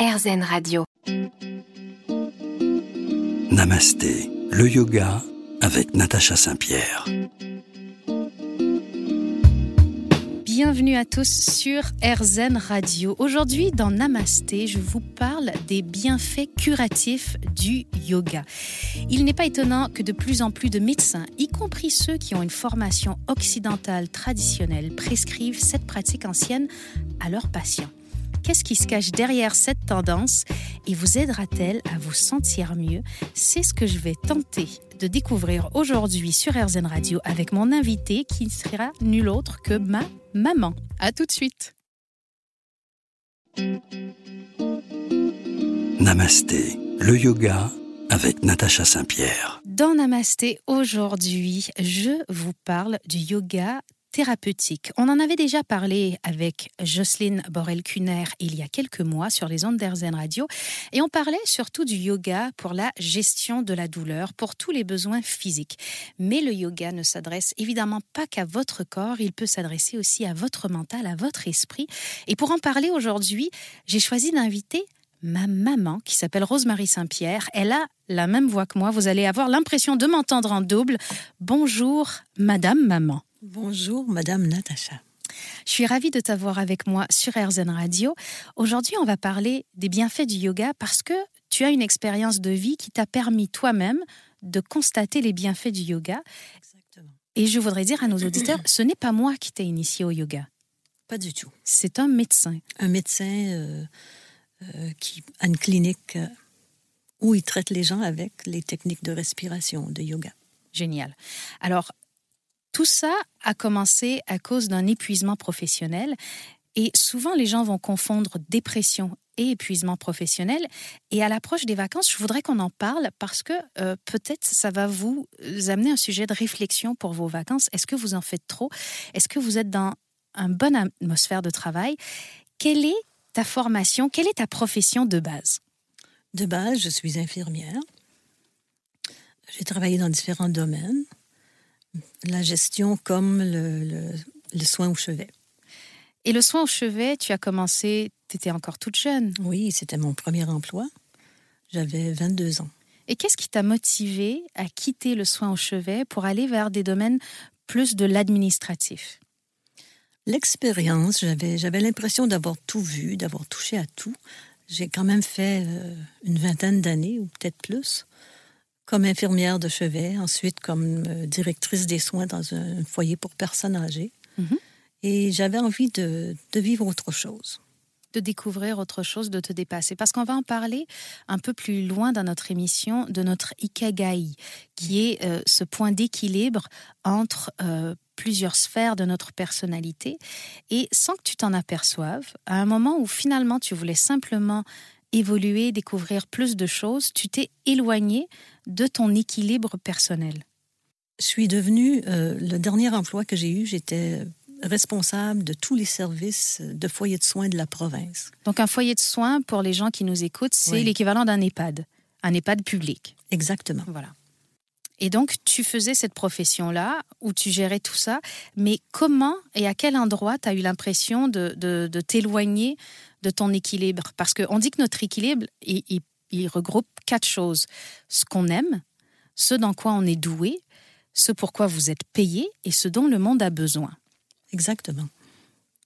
RZN Radio. Namasté, le yoga avec Natacha Saint-Pierre. Bienvenue à tous sur RZN Radio. Aujourd'hui, dans Namasté, je vous parle des bienfaits curatifs du yoga. Il n'est pas étonnant que de plus en plus de médecins, y compris ceux qui ont une formation occidentale traditionnelle, prescrivent cette pratique ancienne à leurs patients. Qu'est-ce qui se cache derrière cette tendance et vous aidera-t-elle à vous sentir mieux? C'est ce que je vais tenter de découvrir aujourd'hui sur RZN Radio avec mon invité qui ne sera nul autre que ma maman. À tout de suite. Namasté, le yoga avec Natacha Saint-Pierre. Dans Namasté aujourd'hui, je vous parle du yoga thérapeutique. On en avait déjà parlé avec Jocelyne Borel-Cuner il y a quelques mois sur les ondes d'Airzen Radio et on parlait surtout du yoga pour la gestion de la douleur, pour tous les besoins physiques. Mais le yoga ne s'adresse évidemment pas qu'à votre corps, il peut s'adresser aussi à votre mental, à votre esprit. Et pour en parler aujourd'hui, j'ai choisi d'inviter ma maman qui s'appelle Rosemary Saint-Pierre. Elle a la même voix que moi. Vous allez avoir l'impression de m'entendre en double. Bonjour, Madame Maman. Bonjour, Madame Natacha. Je suis ravie de t'avoir avec moi sur RZN Radio. Aujourd'hui, on va parler des bienfaits du yoga parce que tu as une expérience de vie qui t'a permis toi-même de constater les bienfaits du yoga. Exactement. Et je voudrais dire à nos auditeurs, ce n'est pas moi qui t'ai initié au yoga. Pas du tout. C'est un médecin. Un médecin euh, euh, qui a une clinique euh, où il traite les gens avec les techniques de respiration, de yoga. Génial. Alors, tout ça a commencé à cause d'un épuisement professionnel. Et souvent, les gens vont confondre dépression et épuisement professionnel. Et à l'approche des vacances, je voudrais qu'on en parle parce que euh, peut-être ça va vous amener un sujet de réflexion pour vos vacances. Est-ce que vous en faites trop? Est-ce que vous êtes dans une bonne atmosphère de travail? Quelle est ta formation? Quelle est ta profession de base? De base, je suis infirmière. J'ai travaillé dans différents domaines la gestion comme le, le, soin au chevet. Et le soin au chevet, tu as commencé, tu étais encore toute jeune. Oui, c'était mon premier emploi. J'avais 22 ans. Et qu'est-ce qui t'a motivé à quitter le soin au chevet pour aller vers des domaines plus de l'administratif? L'expérience, j'avais, j'avais l'impression d'avoir tout vu, d'avoir touché à tout. J'ai quand même fait euh, une vingtaine d'années, ou peut-être plus comme infirmière de chevet, ensuite comme euh, directrice des soins dans un foyer pour personnes âgées. Mhm. Et j'avais envie de, de, vivre autre chose. De découvrir autre chose, de te dépasser. Parce qu'on va en parler un peu plus loin dans notre émission de notre Ikagai, qui est euh, ce point d'équilibre entre euh, plusieurs sphères de notre personnalité. Et sans que tu t'en aperçoives, à un moment où finalement tu voulais simplement évoluer, découvrir plus de choses, tu t'es éloigné de ton équilibre personnel? Je suis devenue, euh, le dernier emploi que j'ai eu, j'étais responsable de tous les services de foyer de soins de la province. Donc un foyer de soins, pour les gens qui nous écoutent, c'est l'équivalent d'un EHPAD, un EHPAD public. Exactement. Voilà. Et donc, tu faisais cette profession-là, où tu gérais tout ça, mais comment et à quel endroit tu as eu l'impression de, de, t'éloigner de ton équilibre? Parce qu'on dit que notre équilibre, il, il regroupe quatre choses. Ce qu'on aime, ce dans quoi on est doué, ce pour quoi vous êtes payé et ce dont le monde a besoin. Exactement.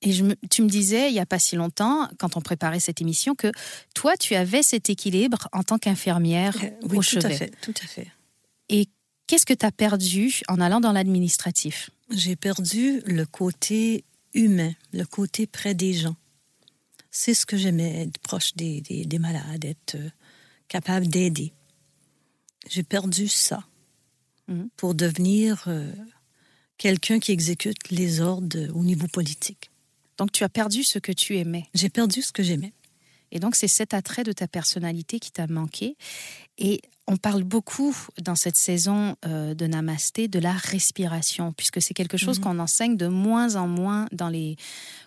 Et je tu me disais, il n'y a pas si longtemps, quand on préparait cette émission, que toi, tu avais cet équilibre en tant qu'infirmière euh, oui, au tout chevet. À fait, tout à fait. Et qu'est-ce que tu as perdu en allant dans l'administratif? J'ai perdu le côté humain, le côté près des gens. C'est ce que j'aimais, être proche des, des, des malades, être euh, capable d'aider. J'ai perdu ça mhm. pour devenir euh, quelqu'un qui exécute les ordres au niveau politique. Donc tu as perdu ce que tu aimais. J'ai perdu ce que j'aimais. Et donc c'est cet attrait de ta personnalité qui t'a manqué. Et on parle beaucoup dans cette saison euh, de Namasté de la respiration, puisque c'est quelque chose mhm. qu'on enseigne de moins en moins dans les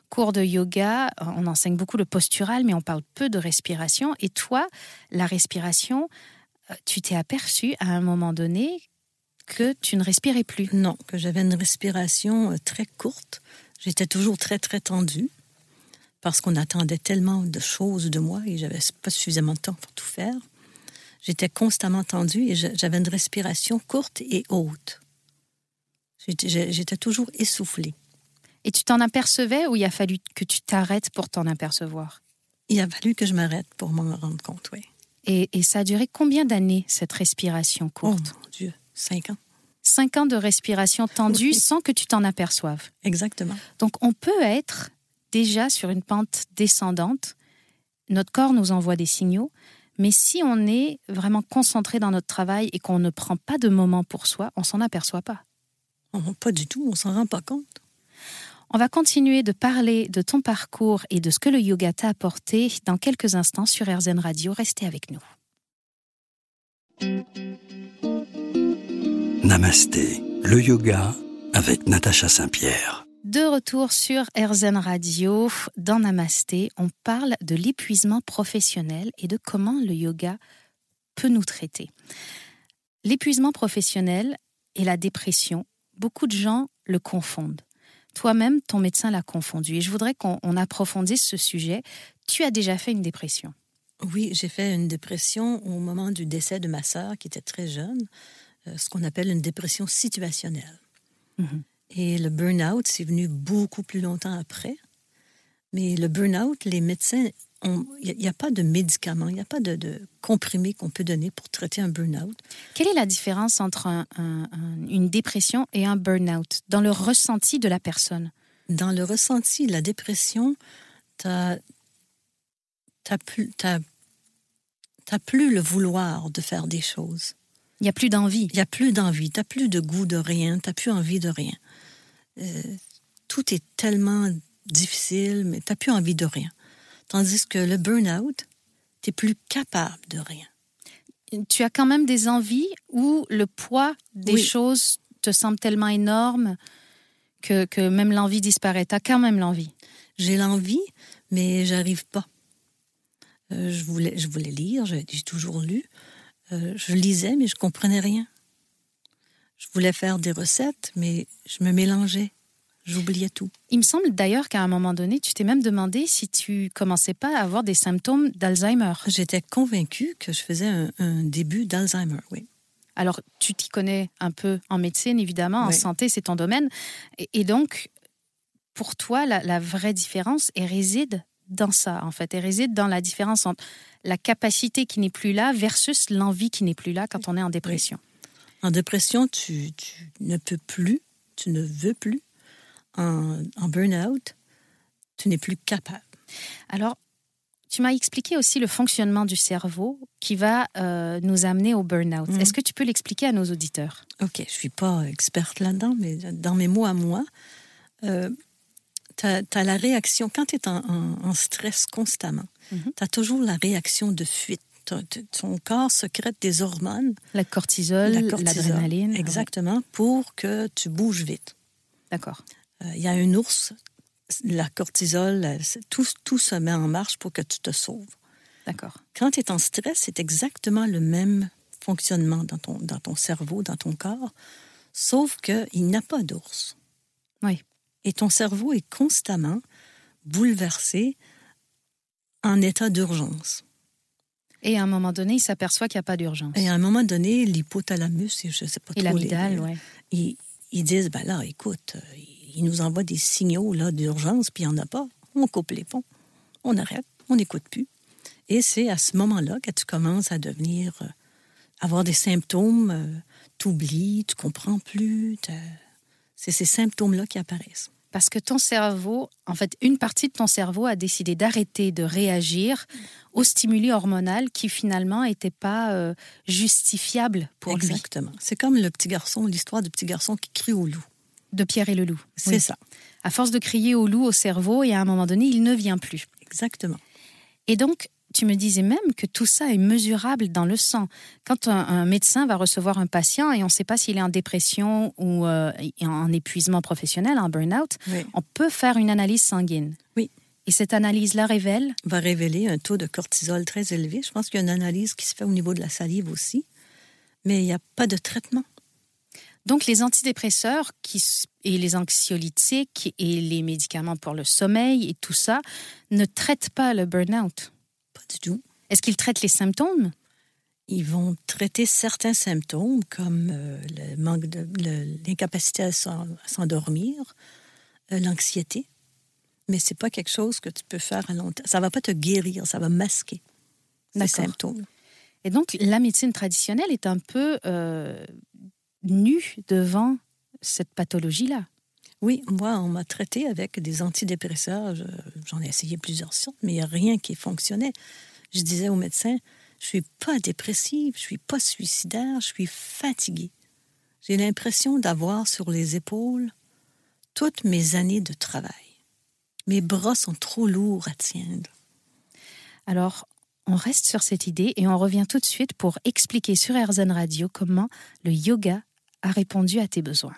cours de yoga, on enseigne beaucoup le postural, mais on parle peu de respiration. Et toi, la respiration, euh, tu t'es aperçu à un moment donné que tu ne respirais plus? Non, que j'avais une respiration euh, très courte. J'étais toujours très, très tendue. parce qu'on attendait tellement de choses de moi et j'avais pas suffisamment de temps pour tout faire. J'étais constamment tendue et j'avais une respiration courte et haute. J'étais toujours essoufflée. Et tu t'en apercevais ou il a fallu que tu t'arrêtes pour t'en apercevoir? Il a fallu que je m'arrête pour m'en rendre compte, oui. Et, et, ça a duré combien d'années, cette respiration courte? Oh mon Dieu, cinq ans. Cinq ans de respiration tendue sans que tu t'en aperçoives. Exactement. Donc on peut être déjà sur une pente descendante. Notre corps nous envoie des signaux. Mais si on est vraiment concentré dans notre travail et qu'on ne prend pas de moment pour soi, on s'en aperçoit pas. Oh, pas du tout, on s'en rend pas compte. On va continuer de parler de ton parcours et de ce que le yoga t'a apporté dans quelques instants sur RZN Radio. Restez avec nous. Namasté, le yoga avec Natacha Saint-Pierre. De retour sur RZN Radio, dans Namasté, on parle de l'épuisement professionnel et de comment le yoga peut nous traiter. L'épuisement professionnel et la dépression, beaucoup de gens le confondent. Toi-même, ton médecin l'a confondu. Et je voudrais qu'on approfondisse ce sujet. Tu as déjà fait une dépression. Oui, j'ai fait une dépression au moment du décès de ma sœur, qui était très jeune, euh, ce qu'on appelle une dépression situationnelle. Mhm. Et le burn-out, c'est venu beaucoup plus longtemps après. Mais le burn-out, les médecins, il n'y a, pas de médicaments, il n'y a pas de, de comprimés qu'on peut donner pour traiter un burn-out. Quelle est la différence entre une dépression et un burn-out? Dans le ressenti de la personne Dans le ressenti, la dépression, tu n'as plus, plus le vouloir de faire des choses. Il n'y a plus d'envie. Il n'y a plus d'envie. Tu n'as plus de goût de rien. Tu n'as plus envie de rien. Euh, tout est tellement difficile, mais tu n'as plus envie de rien. Tandis que le burn-out, tu n'es plus capable de rien. Tu as quand même des envies où le poids des choses te semble tellement énorme que, que même l'envie disparaît. Tu as quand même l'envie. J'ai l'envie, mais j'arrive pas. Euh, je, voulais, je voulais lire, j'ai toujours lu. Euh, je lisais, mais je comprenais rien. Je voulais faire des recettes, mais je me mélangeais. J'oubliais tout. Il me semble d'ailleurs qu'à un moment donné, tu t'es même demandé si tu commençais pas à avoir des symptômes d'Alzheimer. J'étais convaincue que je faisais un, début d'Alzheimer, oui. Alors, tu t'y connais un peu en médecine, évidemment, en santé, c'est ton domaine. Et, donc, pour toi, la, vraie différence elle réside dans ça, en fait. Elle réside dans la différence entre la capacité qui n'est plus là versus l'envie qui n'est plus là quand on est en dépression. En dépression, tu, ne peux plus, tu ne veux plus. En, burn-out, tu n'es plus capable. Alors, tu m'as expliqué aussi le fonctionnement du cerveau qui va euh, nous amener au burn-out. Mhm. Est-ce que tu peux l'expliquer à nos auditeurs? Ok, je ne suis pas experte là-dedans, mais dans mes mots à moi, euh, tu as, la réaction, quand tu es en, stress constamment, mhm. tu as toujours la réaction de fuite ton corps secrète des hormones. La cortisol, l'adrénaline. Exactement, pour que tu bouges vite. D'accord. Euh, il y a un ours, la cortisol, tout, tout se met en marche pour que tu te sauves. D'accord. Quand tu es en stress, c'est exactement le même fonctionnement dans ton, dans ton cerveau, dans ton corps, sauf qu'il n'y a pas d'ours. Oui. Et ton cerveau est constamment bouleversé en état d'urgence. Et à un moment donné, il s'aperçoit qu'il n'y a pas d'urgence. Et à un moment donné, l'hypothalamus, je ne sais pas et trop. L'amygdale, oui. Ils, ils, disent, ben là, écoute, euh, ils nous envoient des signaux là d'urgence, puis il n'y en a pas. On coupe les ponts, on arrête, on n'écoute plus. Et c'est à ce moment-là que tu commences à devenir, euh, avoir des symptômes, euh, tu oublies, tu comprends plus. C'est ces symptômes-là qui apparaissent parce que ton cerveau, en fait, une partie de ton cerveau a décidé d'arrêter de réagir au stimuli hormonal qui finalement n'était pas euh, justifiable pour Exactement. lui. Exactement. C'est comme le petit garçon, l'histoire du petit garçon qui crie au loup. De Pierre et le loup. C'est ça. À force de crier au loup au cerveau, et à un moment donné, il ne vient plus. Exactement. Et donc, tu me disais même que tout ça est mesurable dans le sang. Quand un, médecin va recevoir un patient et on ne sait pas s'il est en dépression ou euh, en épuisement professionnel, en burn-out, on peut faire une analyse sanguine. Oui. Et cette analyse-là révèle? Va révéler un taux de cortisol très élevé. Je pense qu'il y a une analyse qui se fait au niveau de la salive aussi, mais il n'y a pas de traitement. Donc les antidépresseurs qui, et les anxiolytiques et les médicaments pour le sommeil et tout ça ne traitent pas le burn-out. Pas du tout. Est-ce qu'ils traitent les symptômes? Ils vont traiter certains symptômes comme euh, le manque de l'incapacité à s'endormir, euh, l'anxiété, mais c'est pas quelque chose que tu peux faire à long terme. Ça va pas te guérir, ça va masquer les symptômes. Et donc la médecine traditionnelle est un peu euh, nue devant cette pathologie-là? Oui, moi, on m'a traité avec des antidépresseurs. J'en ai essayé plusieurs sortes, mais il n'y a rien qui fonctionnait. Je disais au médecin, je suis pas dépressive, je suis pas suicidaire, je suis fatiguée. J'ai l'impression d'avoir sur les épaules toutes mes années de travail. Mes bras sont trop lourds à tiendre. Alors, on reste sur cette idée et on revient tout de suite pour expliquer sur RZN Radio comment le yoga a répondu à tes besoins.